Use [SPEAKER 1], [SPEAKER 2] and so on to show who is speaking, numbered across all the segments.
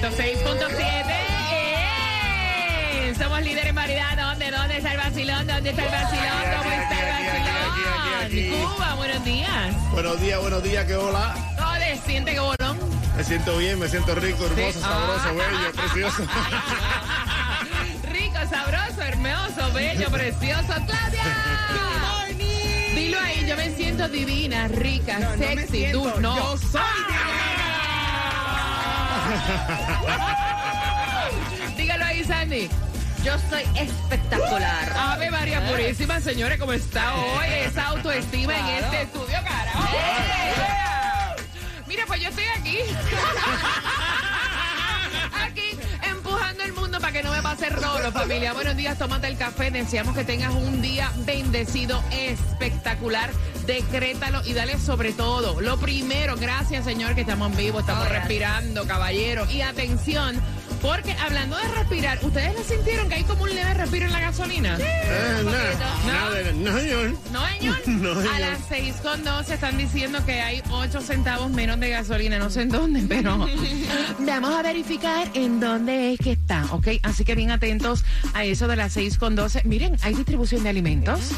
[SPEAKER 1] 106.7. ¡Eh! Somos líderes en variedad. ¿Dónde? ¿Dónde está el vacilón? ¿Dónde está el vacilón? ¿Cómo está el vacilón? Cuba, buenos días.
[SPEAKER 2] Buenos días, buenos días, que hola.
[SPEAKER 1] Ole, siente que bolón.
[SPEAKER 2] Me siento bien, me siento rico, hermoso,
[SPEAKER 1] Sí.
[SPEAKER 2] sabroso,
[SPEAKER 1] Ah.
[SPEAKER 2] bello, precioso.
[SPEAKER 1] Rico, sabroso, hermoso, bello, precioso. ¡Claudia! Dilo ahí, yo me siento divina, rica, sexy, dulce. No, yo soy Dígalo ahí, Sandy.
[SPEAKER 3] Yo soy espectacular.
[SPEAKER 1] Ave María Purísima, señores, ¿cómo está hoy? Esa autoestima en este estudio, carajo. Mira, pues yo estoy aquí. Aquí, empujando el mundo para que no me pase rolo, familia. Buenos días, tómate el café. Deseamos que tengas un día bendecido, espectacular. Decrétalo y dale sobre todo. Lo primero, gracias, Señor, que estamos en vivo, estamos
[SPEAKER 3] Oh,
[SPEAKER 1] respirando, caballero. Y atención. Porque hablando de respirar, ¿ustedes lo sintieron que hay como un leve respiro en la gasolina?
[SPEAKER 2] Eh, nada, nada, no, señor.
[SPEAKER 1] No, señor.
[SPEAKER 2] No, señor.
[SPEAKER 1] A las 6 con 12 están diciendo que hay 8 centavos menos de gasolina. No sé en dónde, pero vamos a verificar en dónde es que está, ¿ok? Así que bien atentos a eso de las 6 con 12. Miren, hay distribución de alimentos.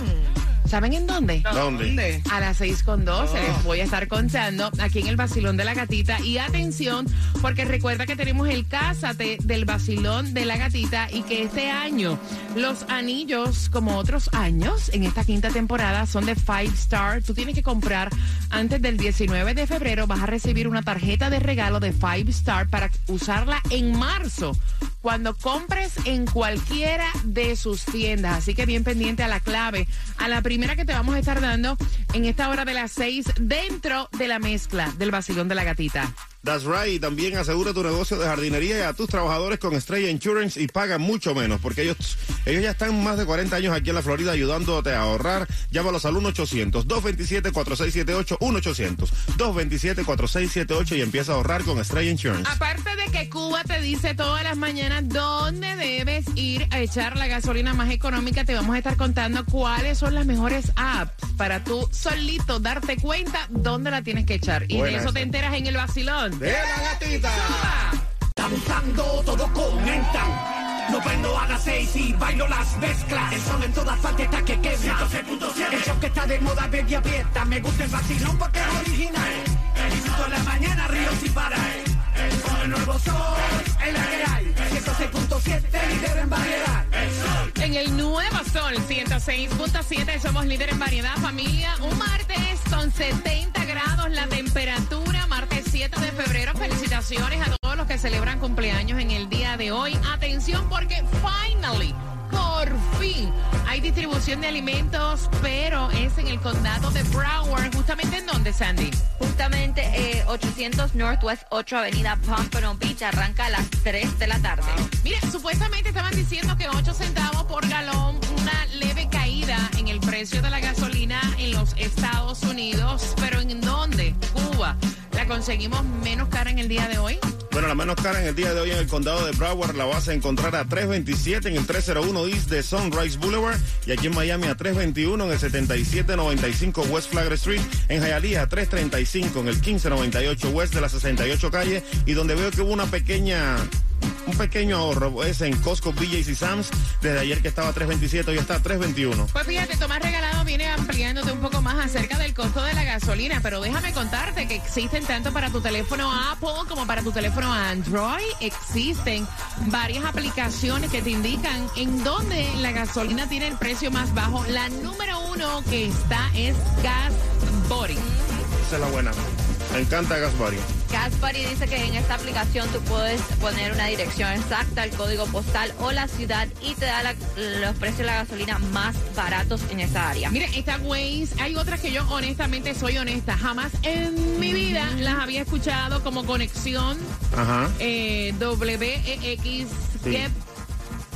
[SPEAKER 1] ¿Saben en dónde?
[SPEAKER 2] ¿Dónde?
[SPEAKER 1] A las 6 con 12 les voy a estar contando aquí en el Basilón de la Gatita. Y atención, porque recuerda que tenemos el Cásate del Basilón de la Gatita y que este año los anillos, como otros años, en esta quinta temporada, son de Five Star. Tú tienes que comprar antes del 19 de febrero, vas a recibir una tarjeta de regalo de Five Star para usarla en marzo. Cuando compres en cualquiera de sus tiendas. Así que bien pendiente a la clave, a la primera que te vamos a estar dando en esta hora de las seis dentro de la mezcla del vacilón de la gatita.
[SPEAKER 2] That's right. Y también asegura tu negocio de jardinería y a tus trabajadores con Estrella Insurance y paga mucho menos porque ellos, ellos ya están más de 40 años aquí en la Florida ayudándote a ahorrar. Llámalos al 1-800-227-4678, 1-800-227-4678 y empieza a ahorrar con Estrella Insurance.
[SPEAKER 1] Aparte de que Cuba te dice todas las mañanas dónde debes ir a echar la gasolina más económica, te vamos a estar contando cuáles son las mejores apps para tú solito darte cuenta dónde la tienes que echar. Y de eso te enteras en el vacilón.
[SPEAKER 2] ¡De la gatita!
[SPEAKER 4] Están buscando, todos comentan. No prendo a las seis y bailo las mezclas. El sol en todas partes está que quema. 106.7. El show que está de moda, baby, aprieta. Me gusta el vacilón porque es original. Disfruto en la mañana, río sin parar. Con el nuevo sol, en la que hay. 106.7, líder en variedad.
[SPEAKER 1] En el nuevo sol 106.7 somos líder en variedad familia. Un martes con 70 grados la temperatura, martes 7 de febrero. Felicitaciones a todos los que celebran cumpleaños en el día de hoy. Atención porque finally, por fin, hay distribución de alimentos, pero es en el condado de Broward. Justamente en donde, Sandy.
[SPEAKER 3] Justamente eh, 800 Northwest 8 Avenida Pompano Beach arranca a las 3 de la tarde.
[SPEAKER 1] Mire, supuestamente estaban diciendo que 8 centavos por galón, una leve caída en el precio de la gasolina en los Estados conseguimos menos cara en el día de hoy?
[SPEAKER 2] Bueno, la menos cara en el día de hoy en el condado de Broward la vas a encontrar a 327 en el 301 East de Sunrise Boulevard y aquí en Miami a 321 en el 7795 West Flagler Street, en Hialeah a 335 en el 1598 West de la 68 calle y donde veo que hubo una pequeña un pequeño ahorro. Es en Costco, BJ's y Sam's. Desde ayer que estaba a 327, hoy está a 321.
[SPEAKER 1] Pues fíjate, Tomás Regalado viene ampliándote un poco más acerca del costo de la gasolina, pero déjame contarte que existen tanto para tu teléfono Apple como para tu teléfono Android. Existen varias aplicaciones que te indican en dónde la gasolina tiene el precio más bajo. La número uno que está es Gas Body.
[SPEAKER 2] Esa es la buena. Me encanta Gas Buddy.
[SPEAKER 3] Gaspari dice que en esta aplicación tú puedes poner una dirección exacta, el código postal o la ciudad y te da la- los precios de la gasolina más baratos en esa área.
[SPEAKER 1] Mira, esta Waze, hay otras que yo honestamente soy honesta, jamás en mi vida las había escuchado como conexión
[SPEAKER 2] Ajá.
[SPEAKER 1] eh, WEX
[SPEAKER 2] Sí.
[SPEAKER 1] Get,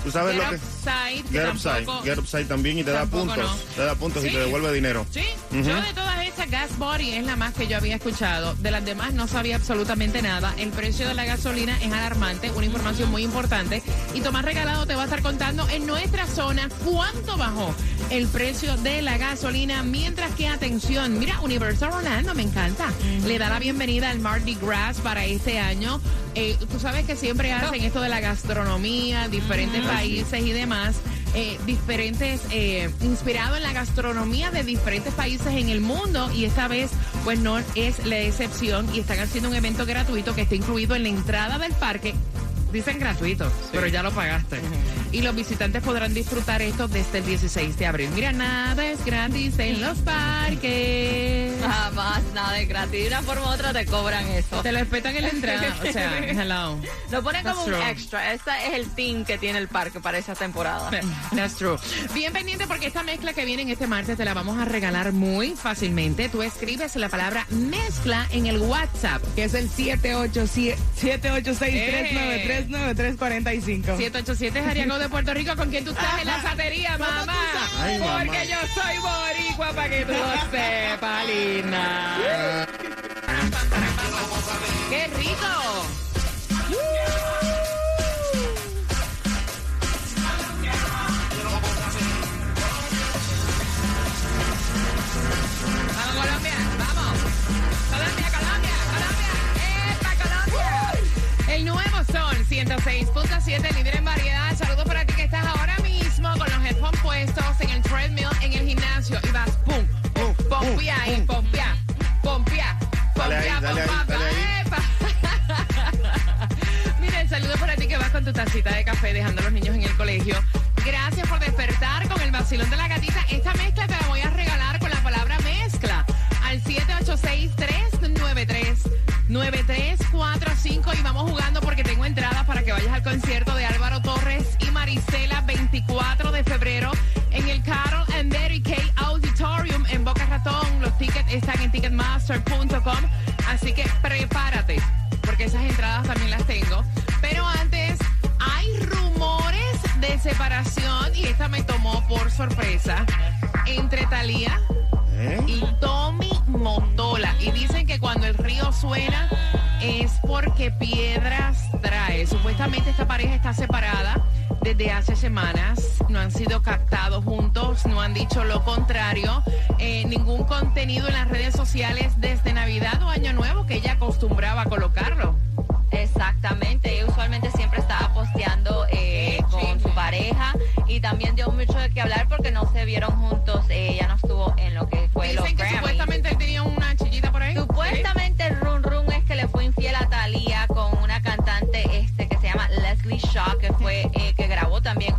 [SPEAKER 2] ¿Tú sabes
[SPEAKER 1] Get
[SPEAKER 2] lo que
[SPEAKER 1] Upside,
[SPEAKER 2] Get Upside.
[SPEAKER 1] tampoco-
[SPEAKER 2] Get Upside también y te da puntos.
[SPEAKER 1] no.
[SPEAKER 2] Te da puntos y te devuelve dinero.
[SPEAKER 1] Sí,
[SPEAKER 2] Ujú.
[SPEAKER 1] yo de todas Gas Body es la más que yo había escuchado. De las demás no sabía absolutamente nada. El precio de la gasolina es alarmante, una información muy importante. Y Tomás Regalado te va a estar contando en nuestra zona cuánto bajó el precio de la gasolina. Mientras que, atención, mira, Universal Orlando, me encanta. Le da la bienvenida al Mardi Gras para este año. Eh, tú sabes que siempre hacen esto de la gastronomía, diferentes países y demás eh, diferentes, eh, inspirado en la gastronomía de diferentes países en el mundo y esta vez pues no es la excepción y están haciendo un evento gratuito que está incluido en la entrada del parque. Dicen gratuito, pero ya lo pagaste. Y los visitantes podrán disfrutar esto desde el 16 de abril. Mira, nada es gratis en los parques.
[SPEAKER 3] Jamás, nada de gratis. De una forma u otra te cobran eso.
[SPEAKER 1] Te lo respetan en la entrada. O sea, hello.
[SPEAKER 3] Lo ponen como un extra. Ese es el team que tiene el parque para esa temporada.
[SPEAKER 1] That's true. Bien pendiente porque esta mezcla que viene en este martes te la vamos a regalar muy fácilmente. Tú escribes la palabra mezcla en el WhatsApp, que es el
[SPEAKER 5] 787-393-9345.
[SPEAKER 1] 787 es Ariago de Puerto Rico, con quien tú estás en la satería, mamá.
[SPEAKER 2] Ay, mamá.
[SPEAKER 1] Porque yo soy boricua para que tú lo sepas, linda. ¡Qué rico! Dejando a los niños en el colegio. Gracias por despertar con el vacilón de la gatita. Esta mezcla te la voy a regalar con la palabra mezcla al 786-393-9345 y vamos jugando porque tengo entradas para que vayas al concierto de Álvaro Torres y Marisela 24 de febrero en el Carol and Mary Kay Auditorium en Boca Ratón. Los tickets están en ticketmaster.com, así que prepárate porque esas entradas también las tengo. Separación y esta me tomó por sorpresa entre Thalía
[SPEAKER 2] ¿Eh?
[SPEAKER 1] y Tommy Motola. Y dicen que cuando el río suena es porque piedras trae. Supuestamente esta pareja está separada desde hace semanas. No han sido captados juntos, no han dicho lo contrario. Eh, ningún contenido en las redes sociales desde Navidad o Año Nuevo que ella acostumbraba a colocarlo.
[SPEAKER 3] Exactamente, ella usualmente siempre estaba posteando eh, pareja y también dio mucho de qué hablar porque no se vieron juntos, eh, ella no estuvo en lo que fue los
[SPEAKER 1] Dicen que
[SPEAKER 3] Grammys.
[SPEAKER 1] supuestamente él tenía una chillita por ahí.
[SPEAKER 3] Supuestamente el run run es que le fue infiel a Thalía con una cantante este que se llama Leslie Shaw, que fue eh, que grabó también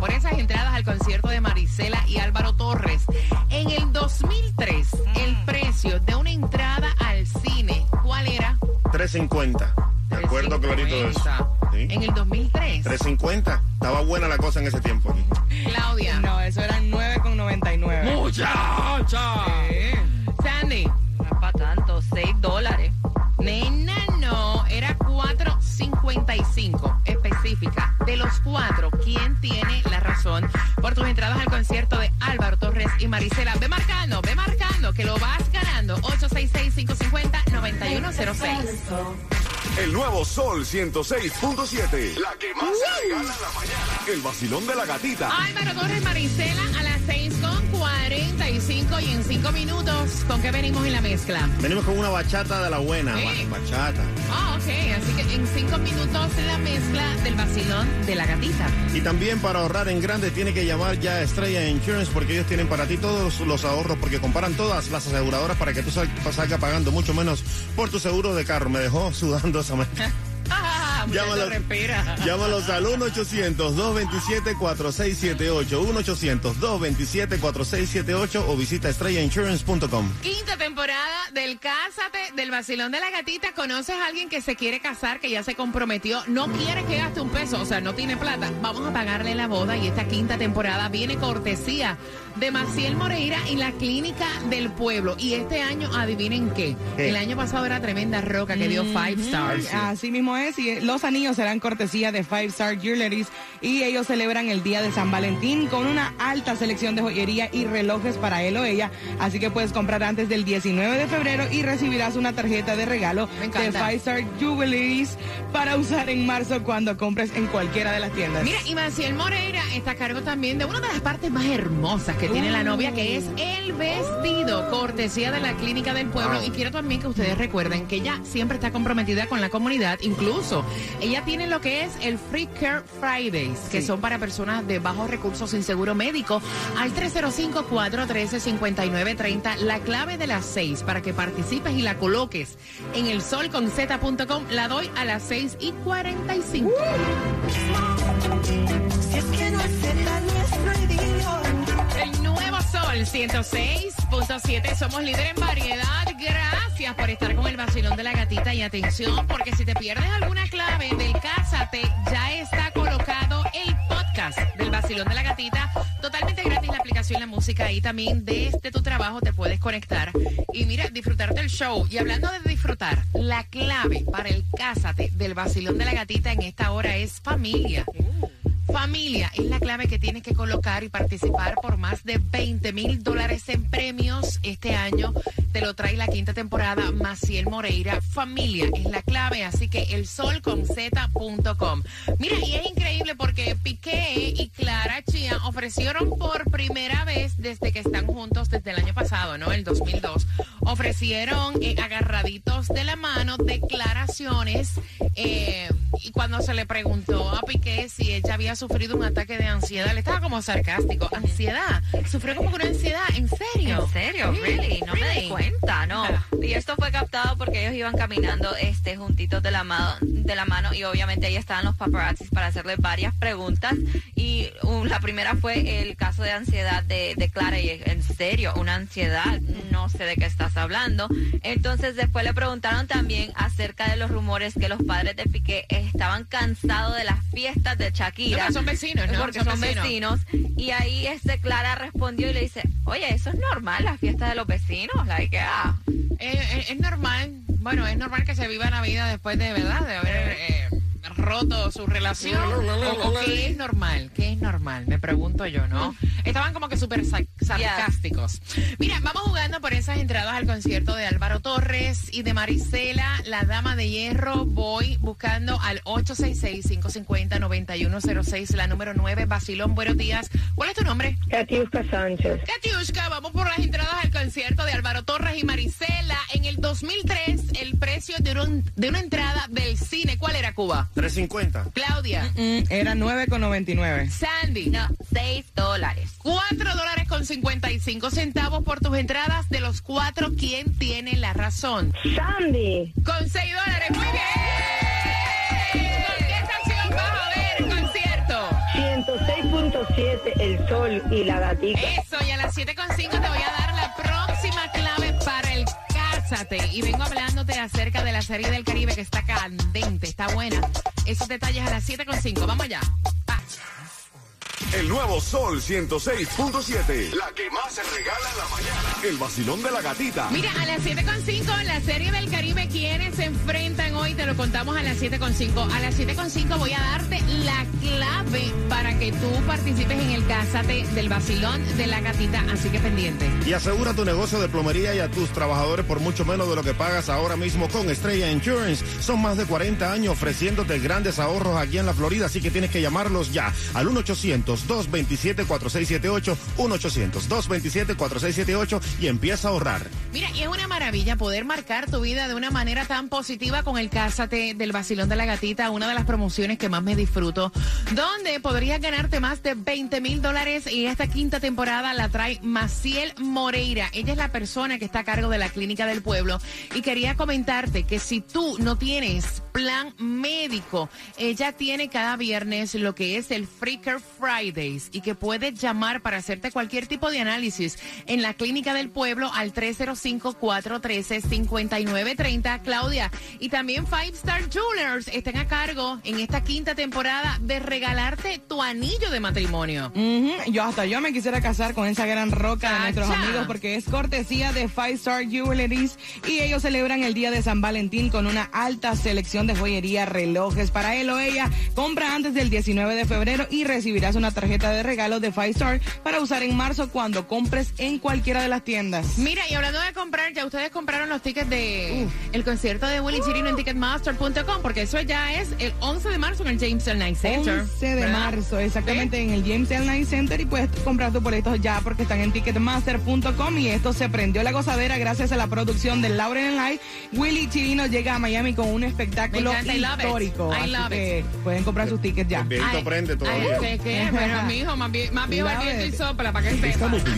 [SPEAKER 1] por esas entradas al concierto de Marisela y Álvaro Torres. En el 2003, el precio de una entrada al cine, ¿cuál era?
[SPEAKER 2] 350. Me acuerdo clarito de eso.
[SPEAKER 1] 350.
[SPEAKER 2] Sí.
[SPEAKER 1] En el 2003.
[SPEAKER 2] 350. Estaba buena la cosa en ese tiempo aquí.
[SPEAKER 1] Claudia.
[SPEAKER 5] No, eso eran 9,99.
[SPEAKER 1] Muchacha. Sandy.
[SPEAKER 3] No es para tanto, 6 dólares.
[SPEAKER 1] Nena, no, era 4.55 específica. Los cuatro, ¿quién tiene la razón por tus entradas al concierto de Álvaro Torres y Marisela? Ve marcando, ve marcando, que lo vas ganando. 866-550-9106.
[SPEAKER 6] El nuevo Sol 106.7. La que más se regala en la mañana. El vacilón de la gatita.
[SPEAKER 1] Álvaro Torres Marisela a las 6 con 45 y en 5 minutos. ¿Con qué venimos en la mezcla?
[SPEAKER 2] Venimos con una bachata de la buena. Bachata.
[SPEAKER 1] Ah, ok. Así que en 5 minutos la mezcla del vacilón de la gatita.
[SPEAKER 2] Y también para ahorrar en grande tiene que llamar ya a Estrella Insurance porque ellos tienen para ti todos los ahorros porque comparan todas las aseguradoras para que tú sal- salgas pagando mucho menos por tu seguro de carro. Me dejó sudando
[SPEAKER 1] Ah,
[SPEAKER 2] Llámalo. Llámalos al 1-800-227-4678. 1-800-227-4678 o visita estrellainsurance.com.
[SPEAKER 1] Quinta temporada del Cásate del Vacilón de la Gatita. ¿Conoces a alguien que se quiere casar, que ya se comprometió, no quiere que gaste un peso, o sea, no tiene plata? Vamos a pagarle la boda y esta quinta temporada viene cortesía de Maciel Moreira y la Clínica del Pueblo. Y este año, adivinen qué.
[SPEAKER 2] ¿Qué?
[SPEAKER 1] El año pasado era tremenda roca que dio five stars.
[SPEAKER 5] Así mismo es, y los anillos serán cortesía de Five Star Jewelries y ellos celebran el Día de San Valentín con una alta selección de joyería y relojes para él o ella, así que puedes comprar antes del 19 de febrero y recibirás una tarjeta de regalo de. Five Star Jewelries para usar en marzo cuando compres en cualquiera de las tiendas.
[SPEAKER 1] Mira, y Maciel Moreira está a cargo también de una de las partes más hermosas que tiene la novia, que es el vestido, cortesía de la Clínica del Pueblo. Y quiero también que ustedes recuerden que ella siempre está comprometida con la comunidad. Incluso, ella tiene lo que es el Free Care Fridays, que son para personas de bajos recursos sin seguro médico, al 305-413-5930. La clave de las 6 para que participes y la coloques en el solconz.com. La doy a las 6 y 45. El Sol 106.7. Somos líder en variedad. Gracias por estar con el vacilón de la gatita. Y atención, porque si te pierdes alguna clave del Cásate, ya está colocado el podcast del vacilón de la gatita. Totalmente gratis la aplicación, la música. Y también desde tu trabajo te puedes conectar. Y mira, disfrutar del show. Y hablando de disfrutar, la clave para el Cásate del vacilón de la gatita en esta hora es familia. Familia es la clave que tienes que colocar y participar por más de 20 mil dólares en premios este año. Te lo trae la quinta temporada Maciel Moreira. Familia es la clave, así que el solconz.com. Mira, y es increíble porque Piqué y Clara Chía ofrecieron por primera vez desde que están juntos desde el año pasado, ¿no? El 2002. Ofrecieron eh, agarraditos de la mano declaraciones eh, y cuando se le preguntó a Piqué si ella había sufrido un ataque de ansiedad, le estaba como sarcástico. ¿Ansiedad? ¿Sufrió como una ansiedad? ¿En serio?
[SPEAKER 3] ¿En serio? Really? No me di cuenta, no. Y esto fue captado porque ellos iban caminando este juntitos de la mano, de la mano y obviamente ahí estaban los paparazzis para hacerle varias preguntas y la primera fue el caso de ansiedad de, de Clara y en serio, una ansiedad, no sé de qué estás hablando. Entonces después le preguntaron también acerca de los rumores que los padres de Piqué estaban cansados de las fiestas de
[SPEAKER 1] No,
[SPEAKER 3] Shakira.
[SPEAKER 1] pero son vecinos, ¿no?
[SPEAKER 3] Porque son, vecinos. Y ahí este Clara respondió y le dice, oye, eso es normal, la fiesta de los vecinos. Like, ah,
[SPEAKER 1] Eh, es normal, bueno, es normal que se viva la vida después de, ¿verdad? De haber eh, roto su relación. ¿O, o qué es normal? ¿Qué es normal? Me pregunto yo, ¿no? Estaban como que súper sa- sarcásticos. Mira, vamos jugando por esas entradas al concierto de Álvaro Torres y de Marisela, la dama de hierro. Voy buscando al 866-550-9106, la número 9, Basilón. Buenos días. ¿Cuál es tu nombre?
[SPEAKER 7] Katiuska Sánchez.
[SPEAKER 1] Katiushka, vamos por las entradas al concierto de Álvaro Torres y Marisela. En el 2003, el precio de, un- de una entrada del cine, ¿cuál era Cuba?
[SPEAKER 2] 350.
[SPEAKER 1] Claudia,
[SPEAKER 5] Mm, era 9,99.
[SPEAKER 1] Sandy,
[SPEAKER 3] no, 6 dólares.
[SPEAKER 1] 4 dólares con 55 centavos por tus entradas. De los cuatro, ¿quién tiene la razón?
[SPEAKER 7] Sandy.
[SPEAKER 1] Con 6 dólares, muy bien. ¿Con qué estación vas a ver el concierto?
[SPEAKER 7] El sol y la gatica.
[SPEAKER 1] Eso, y a las 7.5 te voy a dar la próxima clave para el Cásate. Y vengo hablándote acerca de la serie del Caribe que está candente, está buena. Esos detalles a las 7.5. Vamos allá. Va.
[SPEAKER 6] El nuevo Sol 106.7. La que más se regala en la mañana. El vacilón de la gatita.
[SPEAKER 1] Mira, a las 7.5 la serie del Caribe, ¿quiénes se enfrentan hoy? Te lo contamos a las 7.5. A las 7.5 voy a darte la clave para que tú participes en el Cásate del vacilón de la gatita. Así que pendiente.
[SPEAKER 2] Y asegura tu negocio de plomería y a tus trabajadores por mucho menos de lo que pagas ahora mismo con Estrella Insurance. Son más de 40 años ofreciéndote grandes ahorros aquí en la Florida, así que tienes que llamarlos ya al 1-800-227-4678, 1-800-227-4678 y empieza a ahorrar.
[SPEAKER 1] Mira, y es una maravilla poder marcar tu vida de una manera tan positiva con el Cásate del Vacilón de la Gatita, una de las promociones que más me disfruto, donde podrías ganarte más de 20 mil dólares y esta quinta temporada la trae Maciel Moreira. Ella es la persona que está a cargo de la Clínica del Pueblo y quería comentarte que si tú no tienes plan médico, ella tiene cada viernes lo que es el Freaker Fridays y que puedes llamar para hacerte cualquier tipo de análisis en la Clínica del Pueblo al 305-413-5930, Claudia. Y también Five Star Jewelers están a cargo en esta quinta temporada de regalarte tu anillo de matrimonio.
[SPEAKER 5] Yo hasta yo me quisiera casar con esa gran roca de nuestros amigos porque es cortesía de Five Star Jewelries y ellos celebran el día de San Valentín con una alta selección de joyería, relojes para él o ella. Compra antes del 19 de febrero y recibirás una tarjeta de regalo de Five Star para usar en marzo cuando compres en cualquiera de las tiendas.
[SPEAKER 1] Mira, y hablando de comprar, ya ustedes compraron los tickets de el concierto de Willy Chirino en Ticketmaster.com, porque eso ya es el 11 de marzo en el James L. Knight Center.
[SPEAKER 5] 11 de
[SPEAKER 1] ¿verdad?
[SPEAKER 5] marzo, exactamente en el James L. Knight Center y puedes comprar tus boletos ya porque están en ticketmaster.com y esto se prendió la gozadera gracias a la producción de Lauren Live. Willy Chirino llega a Miami con un espectáculo
[SPEAKER 1] Me encanta, I love it.
[SPEAKER 5] histórico.
[SPEAKER 1] I
[SPEAKER 5] así
[SPEAKER 1] love
[SPEAKER 5] que pueden comprar sus tickets ya.
[SPEAKER 2] El viento
[SPEAKER 1] Ay,
[SPEAKER 2] prende
[SPEAKER 1] ay,
[SPEAKER 2] todavía.
[SPEAKER 1] ¿qué, qué? Bueno, mijo, más bien, más bien
[SPEAKER 5] Love
[SPEAKER 1] el viento y
[SPEAKER 5] it.
[SPEAKER 1] sopla para que sepa.
[SPEAKER 6] Estamos viviendo